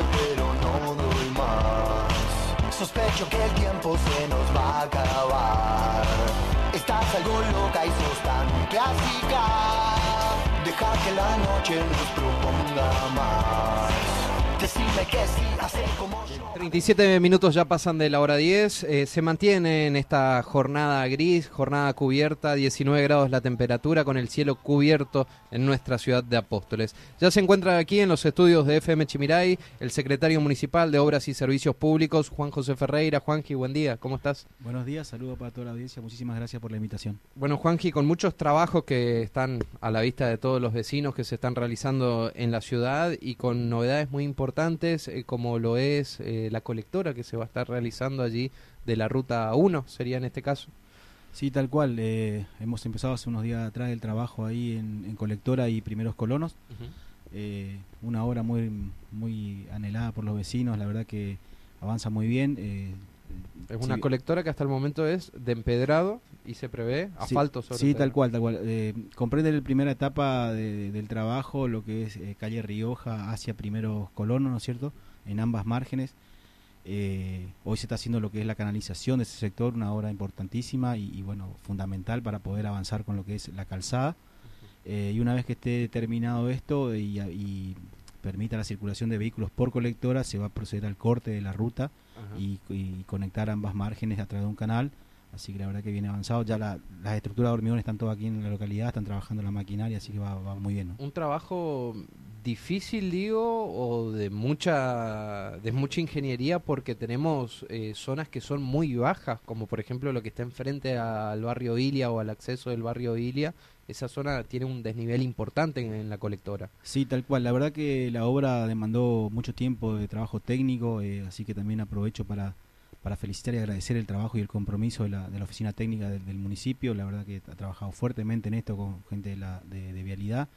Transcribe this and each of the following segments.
pero no doy más. Sospecho que el tiempo se nos va a acabar. Estás algo loca y sos tan clásica. Deja que la noche nos proponga más. Decime que sí, hacer como yo. 37 minutos ya pasan de la hora 10. eh, se mantiene en esta jornada gris, jornada cubierta, 19 grados la temperatura, con el cielo cubierto en nuestra ciudad de Apóstoles. Ya se encuentra aquí en los estudios de FM Chimiray el secretario municipal de Obras y Servicios Públicos, Juan José Ferreira. Juanji, buen día, ¿cómo estás? Buenos días, saludos para toda la audiencia, muchísimas gracias por la invitación. Bueno, Juanji, con muchos trabajos que están a la vista de todos los vecinos que se están realizando en la ciudad y con novedades muy importantes, eh, como lo es eh, la colectora que se va a estar realizando allí de la ruta 1, sería en este caso. Sí, tal cual, eh, hemos empezado hace unos días atrás el trabajo ahí en, en Colectora y Primeros Colonos, una obra muy, muy anhelada por los vecinos, la verdad que avanza muy bien. Es una colectora que hasta el momento es de empedrado y se prevé Sí, asfalto sobre Sí, tal cual, tal cual. Eh, comprende la primera etapa de- del trabajo, lo que es eh, calle Rioja hacia primeros colonos, ¿no es cierto? En ambas márgenes. Eh, hoy se está haciendo lo que es la canalización de ese sector, una obra importantísima y, y, bueno, fundamental para poder avanzar con lo que es la calzada. Y una vez que esté terminado esto y, y permita la circulación de vehículos por colectora, se va a proceder al corte de la ruta y, y conectar ambas márgenes a través de un canal. Así que la verdad que viene avanzado. Ya la- las estructuras de hormigón están todas aquí en la localidad, están trabajando la maquinaria, así que va, va muy bien. ¿no? un trabajo difícil digo o de mucha de mucha ingeniería porque tenemos eh, zonas que son muy bajas como por ejemplo lo que está enfrente al barrio Ilia o al acceso del barrio Ilia esa zona tiene un desnivel importante en, en la colectora Sí, tal cual. La verdad que la obra demandó mucho tiempo de trabajo técnico, eh, así que también aprovecho para, para felicitar y agradecer el trabajo y el compromiso de la, de la oficina técnica del, del municipio. La verdad que ha trabajado fuertemente en esto con gente de, la, de, de vialidad.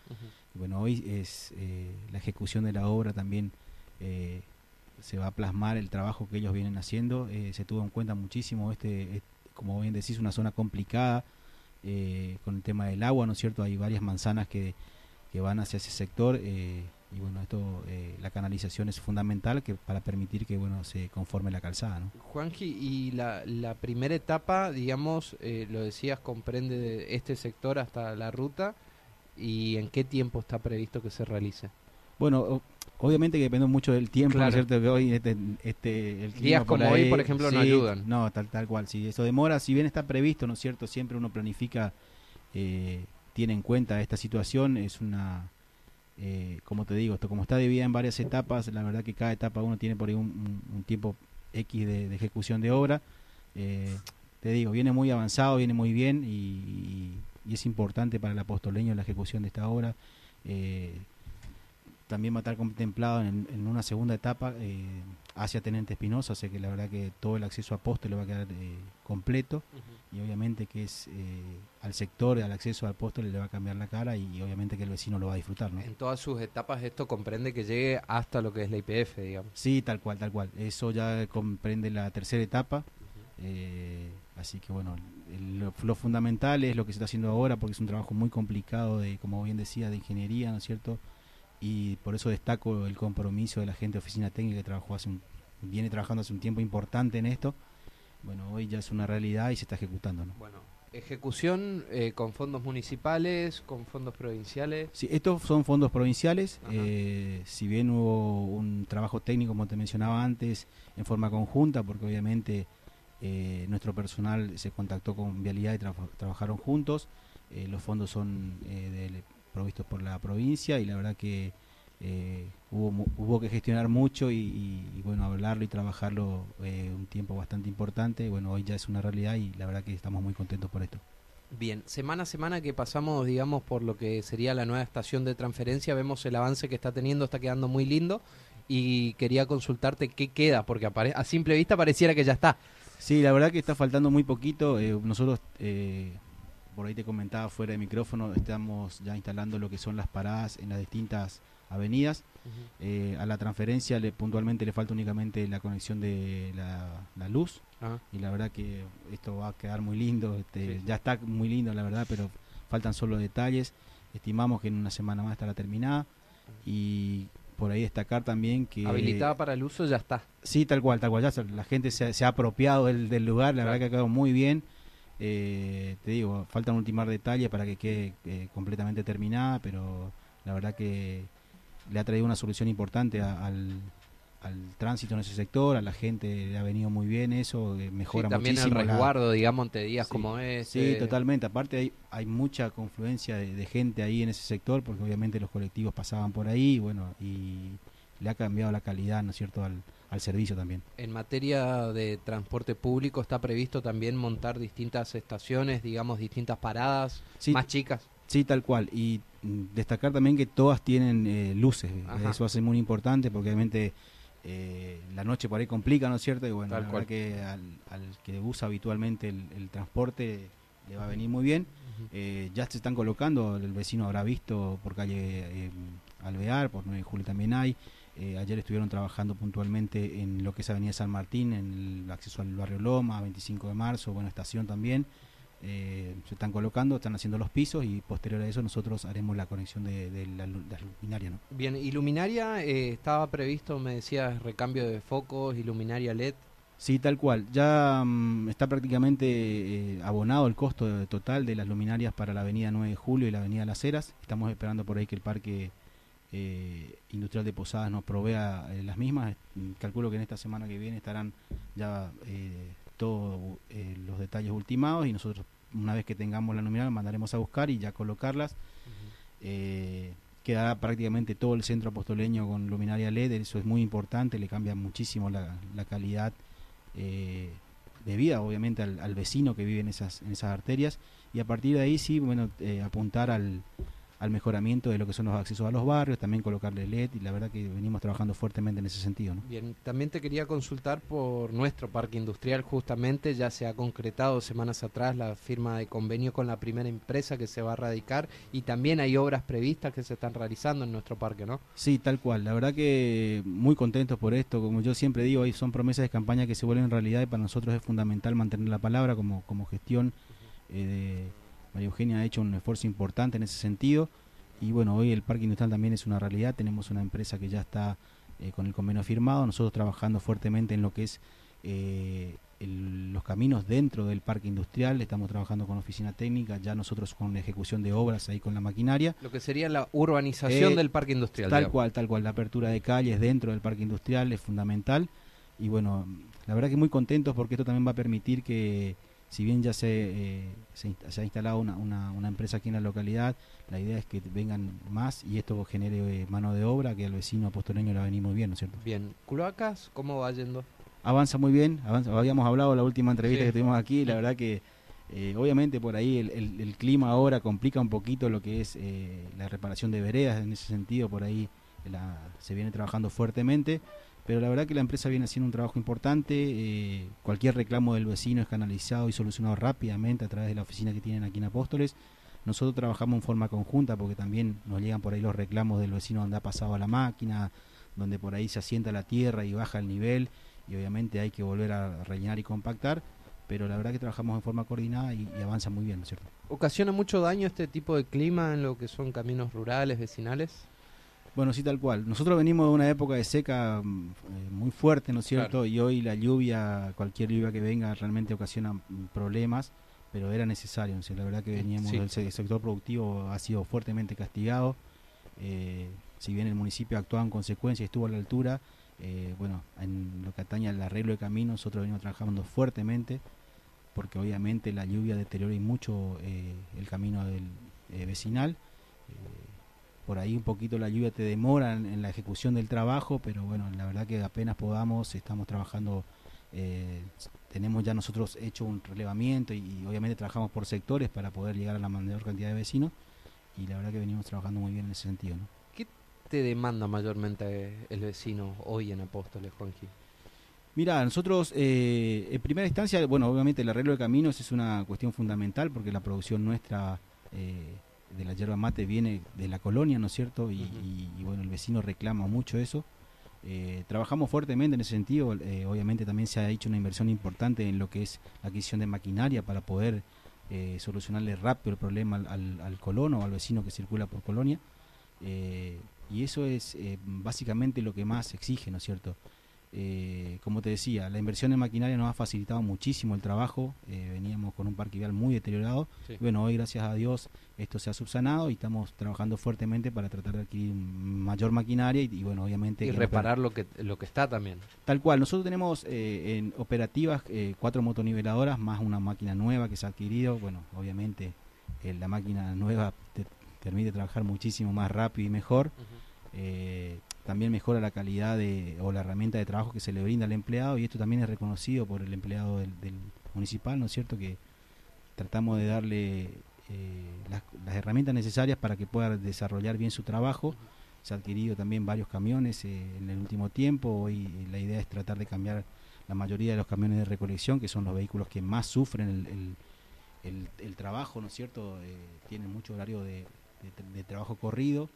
Y Bueno, hoy es eh, la ejecución de la obra también eh, se va a plasmar el trabajo que ellos vienen haciendo. Eh, se tuvo en cuenta muchísimo este, es- como bien decís, una zona complicada con el tema del agua, ¿no es cierto? Hay varias manzanas que, que van hacia ese sector eh, y bueno, esto, eh, la canalización es fundamental que para permitir que bueno se conforme la calzada, ¿no? Juanji y la, la primera etapa digamos eh, lo decías comprende de este sector hasta la ruta y en qué tiempo está previsto que se realice Bueno, obviamente que depende mucho del tiempo, ¿no es Claro. cierto? Que hoy este, este, el clima Días por como hoy, por ejemplo, no sí, ayudan. No, tal, tal cual. Si eso demora, si bien está previsto, ¿no es cierto? Siempre uno planifica, eh, tiene en cuenta esta situación, es una, eh, como te digo, esto como está dividida en varias etapas, la verdad que cada etapa uno tiene por ahí un, tiempo X de, ejecución de obra. Eh, te digo, viene muy avanzado, viene muy bien y es importante para el apostoleño la ejecución de esta obra. Eh, también va a estar contemplado en, en una segunda etapa eh, hacia Tenente Espinosa, o sea que la verdad que todo el acceso a poste le va a quedar eh, completo y obviamente que es eh, al sector, al acceso al poste le va a cambiar la cara y, obviamente que el vecino lo va a disfrutar, ¿no? En todas sus etapas esto comprende que llegue hasta lo que es la IPF, digamos. Sí, tal cual, tal cual. Eso ya comprende la tercera etapa. eh, así que bueno, el- lo, lo fundamental es lo que se está haciendo ahora porque es un trabajo muy complicado de, como bien decía, de ingeniería, ¿no es cierto? Y por eso destaco el compromiso de la gente de oficina técnica que trabajó hace un, viene trabajando hace un tiempo importante en esto. Bueno, hoy ya es una realidad y se está ejecutando, ¿no? Bueno, ejecución eh, con fondos municipales, con fondos provinciales. Sí, estos son fondos provinciales. Eh, si bien hubo un trabajo técnico, como te mencionaba antes, en forma conjunta, porque obviamente eh, nuestro personal se contactó con Vialidad y traba- trabajaron juntos. los fondos son del- provistos por la provincia y la verdad que eh, hubo, hubo que gestionar mucho y, y- y, bueno, hablarlo y trabajarlo eh, un tiempo bastante importante. Bueno, hoy ya es una realidad y la verdad que estamos muy contentos por esto. Bien, semana a semana que pasamos, digamos, por lo que sería la nueva estación de transferencia, vemos el avance que está teniendo, está quedando muy lindo y quería consultarte qué queda, porque a simple vista pareciera que ya está. Sí, la verdad que está faltando muy poquito. eh, nosotros, eh, por ahí te comentaba fuera de micrófono, estamos ya instalando lo que son las paradas en las distintas avenidas. Eh, a la transferencia le, puntualmente le falta únicamente la conexión de la, la luz y la verdad que esto va a quedar muy lindo. Este, Sí, sí. Ya está muy lindo, la verdad, pero faltan solo detalles. Estimamos que en una semana más estará terminada y por ahí destacar también que... Habilitada para el uso ya está. Sí, tal cual, tal cual. Ya la gente se, se ha apropiado del, del lugar, la verdad que ha quedado muy bien. Eh, te digo, faltan ultimar detalles para que quede eh, completamente terminada, pero la verdad que le ha traído una solución importante al, al tránsito en ese sector, a la gente le ha venido muy bien eso, eh, mejora sí, también muchísimo. el resguardo, digamos, te días como es. Sí, totalmente. Aparte hay, hay mucha confluencia de, de, gente ahí en ese sector, porque obviamente los colectivos pasaban por ahí, bueno, y le ha cambiado la calidad, ¿no es cierto?, al, al servicio también. En materia de transporte público está previsto también montar distintas estaciones, digamos, distintas paradas sí, más chicas. Sí, tal cual. Y mm, destacar también que todas tienen eh, luces. Ajá. Eso hace muy importante porque obviamente eh, la noche por ahí complica, ¿no es cierto? Y bueno, tal la cual. que al, al, que usa habitualmente el, el, transporte le va a venir muy bien. Uh -huh. eh, ya se están colocando, el vecino habrá visto por calle eh, Alvear, por 9 de julio también hay. Eh, ayer estuvieron trabajando puntualmente en lo que es Avenida San Martín, en el acceso al barrio Loma, 25 de marzo, buena estación también. Eh, se están colocando, están haciendo los pisos y posterior a eso nosotros haremos la conexión de, de, la, de la, luminaria. ¿no? Bien, iluminaria eh, estaba previsto, me decías, recambio de focos, iluminaria LED. Sí, tal cual. Ya um, está prácticamente eh, abonado el costo total de las luminarias para la avenida 9 de julio y la avenida Las Heras. Estamos esperando por ahí que el parque eh, Industrial de Posadas nos provea eh, las mismas. Calculo que en esta semana que viene estarán ya eh, todos los detalles ultimados y nosotros una vez que tengamos la luminaria mandaremos a buscar y ya colocarlas. Uh -huh. quedará prácticamente todo el centro apostoleño con luminaria LED, eso es muy importante, le cambia muchísimo la, la calidad de vida obviamente al, al, vecino que vive en esas, en esas arterias y a partir de ahí sí, bueno, apuntar al al mejoramiento de lo que son los accesos a los barrios, también colocarle LED y la verdad que venimos trabajando fuertemente en ese sentido. ¿no? Bien, también te quería consultar por nuestro parque industrial, justamente ya se ha concretado semanas atrás la firma de convenio con la primera empresa que se va a radicar y también hay obras previstas que se están realizando en nuestro parque, ¿no? Sí, tal cual, la verdad que muy contentos por esto, como yo siempre digo, ahí son promesas de campaña que se vuelven realidad y para nosotros es fundamental mantener la palabra como, como gestión eh, de María Eugenia ha hecho un esfuerzo importante en ese sentido y bueno, hoy el parque industrial también es una realidad, tenemos una empresa que ya está eh, con el convenio firmado, nosotros trabajando fuertemente en lo que es eh, el, los caminos dentro del parque industrial, estamos trabajando con oficina técnica, ya nosotros con la ejecución de obras ahí con la maquinaria. Lo que sería la urbanización eh, del parque industrial. Tal digamos. cual, tal cual, la apertura de calles dentro del parque industrial es fundamental y bueno, la verdad que muy contentos porque esto también va a permitir que si bien ya se, eh, se, se, ha instalado una, una, una, empresa aquí en la localidad, la idea es que vengan más y esto genere eh, mano de obra que al vecino apostoleño le va a venir muy bien, ¿no es cierto? Bien, ¿Cloacas cómo va yendo? Avanza muy bien, avanza, habíamos hablado en la última entrevista sí. que tuvimos aquí, la verdad que eh, obviamente por ahí el, el, el, clima ahora complica un poquito lo que es eh, la reparación de veredas, en ese sentido por ahí la, se viene trabajando fuertemente, pero la verdad que la empresa viene haciendo un trabajo importante, eh, cualquier reclamo del vecino es canalizado y solucionado rápidamente a través de la oficina que tienen aquí en Apóstoles. Nosotros trabajamos en forma conjunta porque también nos llegan por ahí los reclamos del vecino donde ha pasado a la máquina, donde por ahí se asienta la tierra y baja el nivel y obviamente hay que volver a rellenar y compactar, pero la verdad que trabajamos en forma coordinada y, y avanza muy bien, ¿no es cierto? ¿Ocasiona mucho daño este tipo de clima en lo que son caminos rurales, vecinales? Bueno, sí, tal cual. Nosotros venimos de una época de seca eh, muy fuerte, ¿no es cierto? Claro. Y hoy la lluvia, cualquier lluvia que venga, realmente ocasiona problemas, pero era necesario. O sea, la verdad que veníamos sí. del sector productivo, ha sido fuertemente castigado. Eh, si bien el municipio actuaba en consecuencia y estuvo a la altura, eh, bueno, en lo que atañe al arreglo de caminos, nosotros venimos trabajando fuertemente, porque obviamente la lluvia deteriora mucho eh, el camino del vecinal por ahí un poquito la lluvia te demora en, en, la ejecución del trabajo, pero bueno, la verdad que apenas podamos, estamos trabajando, eh, tenemos ya nosotros hecho un relevamiento y, y, obviamente trabajamos por sectores para poder llegar a la mayor cantidad de vecinos y la verdad que venimos trabajando muy bien en ese sentido. ¿no? ¿Qué te demanda mayormente el vecino hoy en Apóstoles, Juanji? Mira, nosotros eh, en primera instancia, bueno, obviamente el arreglo de caminos es una cuestión fundamental porque la producción nuestra... Eh, de la yerba mate viene de la colonia, ¿no es cierto? Y, uh -huh. y, y bueno, el vecino reclama mucho eso. Eh, trabajamos fuertemente en ese sentido, eh, obviamente también se ha hecho una inversión importante en lo que es la adquisición de maquinaria para poder eh, solucionarle rápido el problema al, al, al, colono o al vecino que circula por colonia. Y eso es básicamente lo que más exige, ¿no es cierto? Eh, como te decía, la inversión en maquinaria nos ha facilitado muchísimo el trabajo. Eh, veníamos con un parque vial muy deteriorado. Bueno, hoy gracias a Dios esto se ha subsanado y estamos trabajando fuertemente para tratar de adquirir mayor maquinaria y, bueno, obviamente... Y reparar lo que, lo que está también. Tal cual, nosotros tenemos eh, en operativas cuatro motoniveladoras más una máquina nueva que se ha adquirido. Bueno, obviamente la máquina nueva te permite trabajar muchísimo más rápido y mejor también mejora la calidad de, o la herramienta de trabajo que se le brinda al empleado y esto también es reconocido por el empleado del, municipal, ¿no es cierto? Que tratamos de darle eh, las, herramientas necesarias para que pueda desarrollar bien su trabajo. Se ha adquirido también varios camiones eh, en el último tiempo. Hoy eh, la idea es tratar de cambiar la mayoría de los camiones de recolección, que son los vehículos que más sufren el, trabajo, ¿no es cierto? tienen mucho horario de trabajo corrido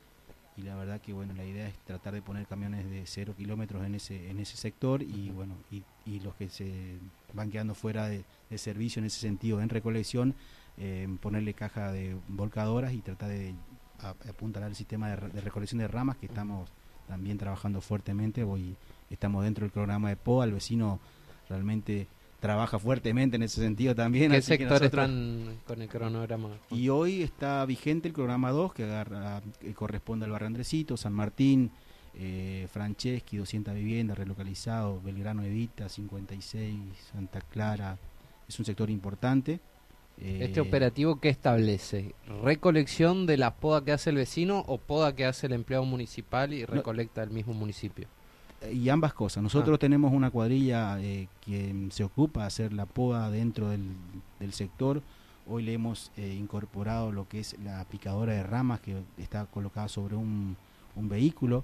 y la verdad que bueno la idea es tratar de poner camiones de cero kilómetros en ese en ese sector y bueno y, y los que se van quedando fuera de, servicio en ese sentido en recolección eh, ponerle caja de volcadoras y tratar de apuntar al sistema de, recolección de ramas que estamos también trabajando fuertemente. Hoy estamos dentro del programa de POA el vecino realmente trabaja fuertemente en ese sentido también. ¿Qué sectores están con el cronograma? Y hoy está vigente el programa 2 que agarra, corresponde al barrio Andresito, San Martín, eh, Franceschi, 200 viviendas, relocalizado, Belgrano Evita, 56, Santa Clara. Es un sector importante. ¿Este eh, operativo qué establece? ¿Recolección de la poda que hace el vecino o poda que hace el empleado municipal y recolecta el mismo municipio? Y ambas cosas. Nosotros ah. tenemos una cuadrilla eh, que se ocupa de hacer la poda dentro del, sector. Hoy le hemos eh, incorporado lo que es la picadora de ramas que está colocada sobre un, vehículo.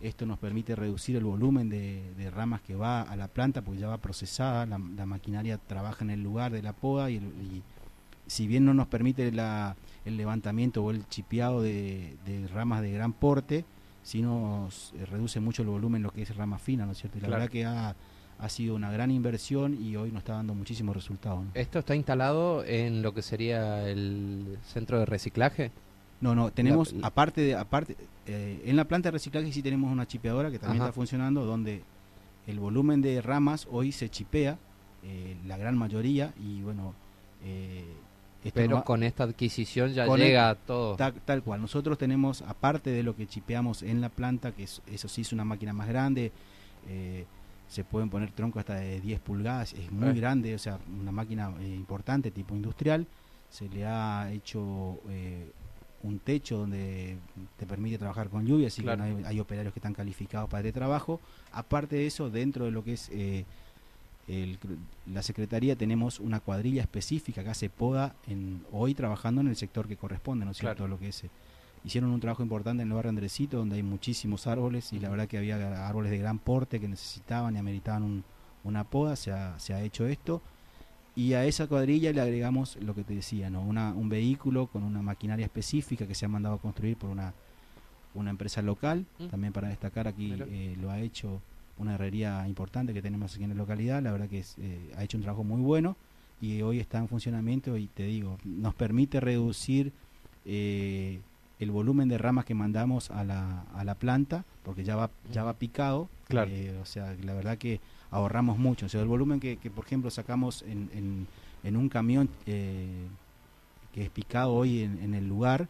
Esto nos permite reducir el volumen de, ramas que va a la planta porque ya va procesada, la, maquinaria trabaja en el lugar de la poda y, si bien no nos permite el levantamiento o el chipeado de ramas de gran porte, si nos eh, reduce mucho el volumen lo que es rama fina, ¿no es cierto? Y la verdad que ha, sido una gran inversión y hoy nos está dando muchísimos resultados. ¿Esto está instalado en lo que sería el centro de reciclaje? No, no, tenemos, aparte, de, aparte eh, en la planta de reciclaje sí tenemos una chipeadora que también está funcionando, donde el volumen de ramas hoy se chipea, eh, la gran mayoría, y bueno, pero con esta adquisición ya llega todo. Tal, cual. Nosotros tenemos, aparte de lo que chipeamos en la planta, que eso sí es una máquina más grande, eh, se pueden poner troncos hasta de 10 pulgadas, es muy eh. grande, o sea, una máquina eh, importante, tipo industrial. Se le ha hecho un techo donde te permite trabajar con lluvia, así que hay, hay, operarios que están calificados para este trabajo. Aparte de eso, dentro de lo que es la Secretaría tenemos una cuadrilla específica que hace poda en, hoy trabajando en el sector que corresponde, ¿no es cierto? Lo que es, eh, hicieron un trabajo importante en el barrio Andresito, donde hay muchísimos árboles y la verdad que había árboles de gran porte que necesitaban y ameritaban una poda, se ha, se ha hecho esto. Y a esa cuadrilla le agregamos lo que te decía, ¿no? Una, un vehículo con una maquinaria específica que se ha mandado a construir por una, una empresa local, también para destacar aquí eh, lo ha hecho una herrería importante que tenemos aquí en la localidad, la verdad que eh, ha hecho un trabajo muy bueno y hoy está en funcionamiento y te digo, nos permite reducir eh, el volumen de ramas que mandamos a la, a la planta, porque ya va, ya va picado, claro. Eh, o sea, la verdad que ahorramos mucho, o sea, el volumen que, que por ejemplo sacamos en, en, en un camión que es picado hoy en, en el lugar,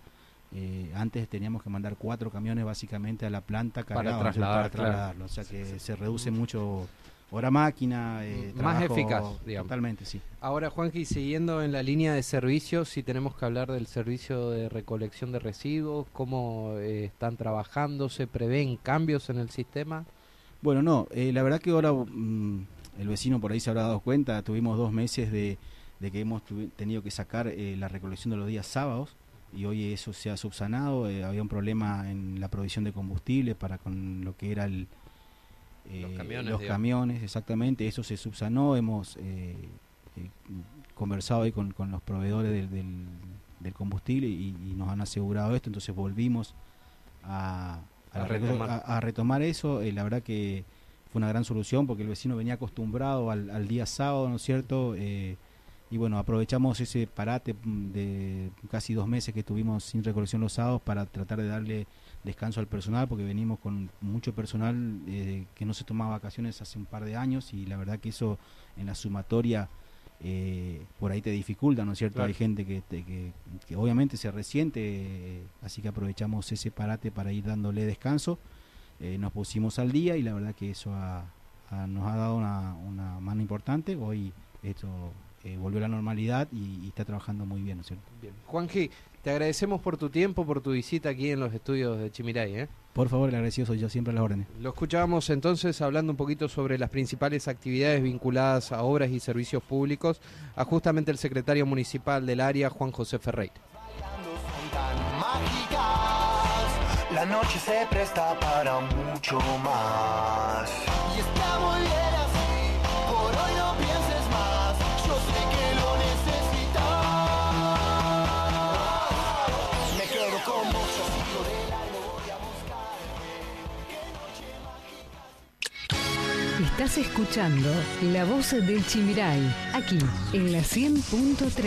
eh, antes teníamos que mandar cuatro camiones básicamente a la planta para, trasladarlo. O sea que se reduce mucho hora máquina, eh, más eficaz, digamos. Totalmente, sí. Ahora, Juanji, siguiendo en la línea de servicios, si tenemos que hablar del servicio de recolección de residuos, cómo eh, están trabajando, se prevén cambios en el sistema. Bueno, no, la verdad que ahora mm, el vecino por ahí se habrá dado cuenta, tuvimos dos meses de, de que hemos tenido que sacar la recolección de los días sábados y hoy eso se ha subsanado. Eh, había un problema en la provisión de combustible para con lo que era el, los eh, camiones, exactamente. Eso se subsanó. Hemos eh, conversado hoy con, con los proveedores del, del, combustible y, nos han asegurado esto. Entonces volvimos a, a, retomar. eso. la verdad que fue una gran solución porque el vecino venía acostumbrado al, al día sábado, ¿no es cierto? Y bueno, aprovechamos ese parate de casi dos meses que estuvimos sin recolección los sábados para tratar de darle descanso al personal porque venimos con mucho personal eh, que no se tomaba vacaciones hace un par de años y la verdad que eso en la sumatoria eh, por ahí te dificulta, ¿no es cierto? Hay gente que, que, obviamente se resiente, así que aprovechamos ese parate para ir dándole descanso. nos pusimos al día y la verdad que eso nos ha dado una, una mano importante. Hoy esto eh, volvió a la normalidad y, está trabajando muy bien, ¿no es cierto? Bien. Juanji, te agradecemos por tu tiempo, por tu visita aquí en los estudios de Chimiray. ¿eh? Por favor, el agradecido soy yo siempre a las órdenes. Lo escuchábamos entonces hablando un poquito sobre las principales actividades vinculadas a obras y servicios públicos, a justamente el secretario municipal del área, Juan José Ferreira. La noche se presta para mucho más. Y está muy bien Estás escuchando La Voz del Chimiray, aquí en la 100.3.